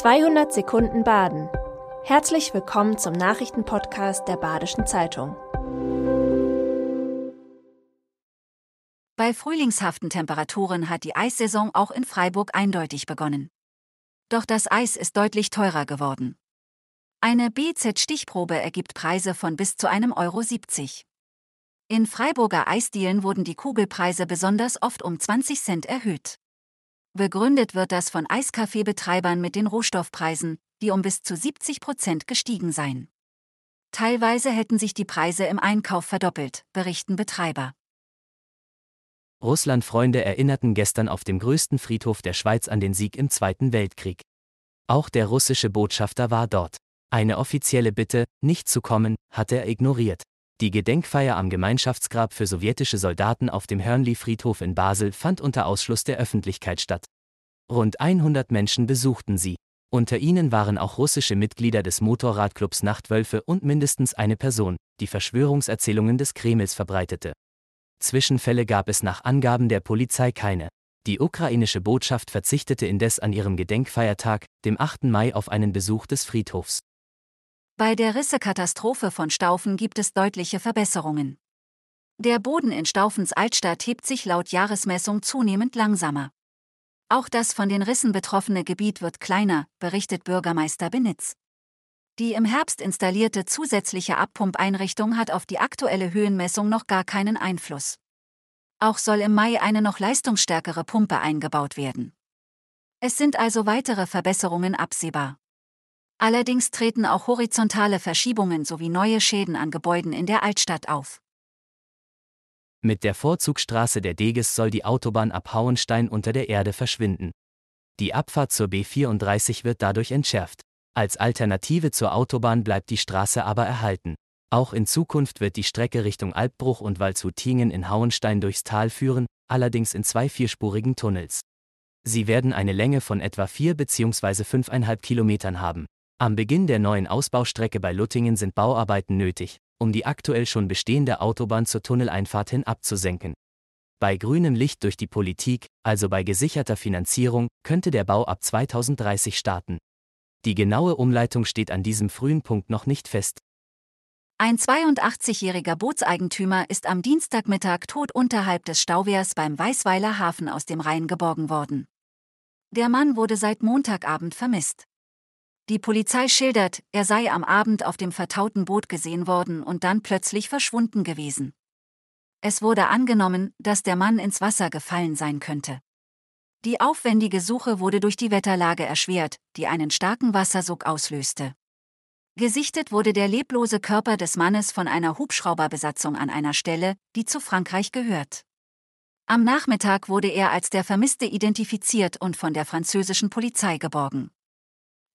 200 Sekunden Baden. Herzlich willkommen zum Nachrichtenpodcast der Badischen Zeitung. Bei frühlingshaften Temperaturen hat die Eissaison auch in Freiburg eindeutig begonnen. Doch das Eis ist deutlich teurer geworden. Eine BZ-Stichprobe ergibt Preise von bis zu einem Euro 70. In Freiburger Eisdielen wurden die Kugelpreise besonders oft um 20 Cent erhöht. Begründet wird das von Eiskaffeebetreibern mit den Rohstoffpreisen, die um bis zu 70 Prozent gestiegen seien. Teilweise hätten sich die Preise im Einkauf verdoppelt, berichten Betreiber. Russland-Freunde erinnerten gestern auf dem größten Friedhof der Schweiz an den Sieg im Zweiten Weltkrieg. Auch der russische Botschafter war dort. Eine offizielle Bitte, nicht zu kommen, hatte er ignoriert. Die Gedenkfeier am Gemeinschaftsgrab für sowjetische Soldaten auf dem Hörnli-Friedhof in Basel fand unter Ausschluss der Öffentlichkeit statt. Rund 100 Menschen besuchten sie. Unter ihnen waren auch russische Mitglieder des Motorradclubs Nachtwölfe und mindestens eine Person, die Verschwörungserzählungen des Kremls verbreitete. Zwischenfälle gab es nach Angaben der Polizei keine. Die ukrainische Botschaft verzichtete indes an ihrem Gedenkfeiertag, dem 8. Mai, auf einen Besuch des Friedhofs. Bei der Rissekatastrophe von Staufen gibt es deutliche Verbesserungen. Der Boden in Staufens Altstadt hebt sich laut Jahresmessung zunehmend langsamer. Auch das von den Rissen betroffene Gebiet wird kleiner, berichtet Bürgermeister Benitz. Die im Herbst installierte zusätzliche Abpumpeinrichtung hat auf die aktuelle Höhenmessung noch gar keinen Einfluss. Auch soll im Mai eine noch leistungsstärkere Pumpe eingebaut werden. Es sind also weitere Verbesserungen absehbar. Allerdings treten auch horizontale Verschiebungen sowie neue Schäden an Gebäuden in der Altstadt auf. Mit der Vorzugsstraße der Deges soll die Autobahn ab Hauenstein unter der Erde verschwinden. Die Abfahrt zur B34 wird dadurch entschärft. Als Alternative zur Autobahn bleibt die Straße aber erhalten. Auch in Zukunft wird die Strecke Richtung Albbruch und Waldshutingen in Hauenstein durchs Tal führen, allerdings in zwei vierspurigen Tunnels. Sie werden eine Länge von etwa 4 bzw. 5,5 Kilometern haben. Am Beginn der neuen Ausbaustrecke bei Luttingen sind Bauarbeiten nötig, um die aktuell schon bestehende Autobahn zur Tunneleinfahrt hin abzusenken. Bei grünem Licht durch die Politik, also bei gesicherter Finanzierung, könnte der Bau ab 2030 starten. Die genaue Umleitung steht an diesem frühen Punkt noch nicht fest. Ein 82-jähriger Bootseigentümer ist am Dienstagmittag tot unterhalb des Stauwehrs beim Weißweiler Hafen aus dem Rhein geborgen worden. Der Mann wurde seit Montagabend vermisst. Die Polizei schildert, er sei am Abend auf dem vertauten Boot gesehen worden und dann plötzlich verschwunden gewesen. Es wurde angenommen, dass der Mann ins Wasser gefallen sein könnte. Die aufwendige Suche wurde durch die Wetterlage erschwert, die einen starken Wassersog auslöste. Gesichtet wurde der leblose Körper des Mannes von einer Hubschrauberbesatzung an einer Stelle, die zu Frankreich gehört. Am Nachmittag wurde er als der Vermisste identifiziert und von der französischen Polizei geborgen.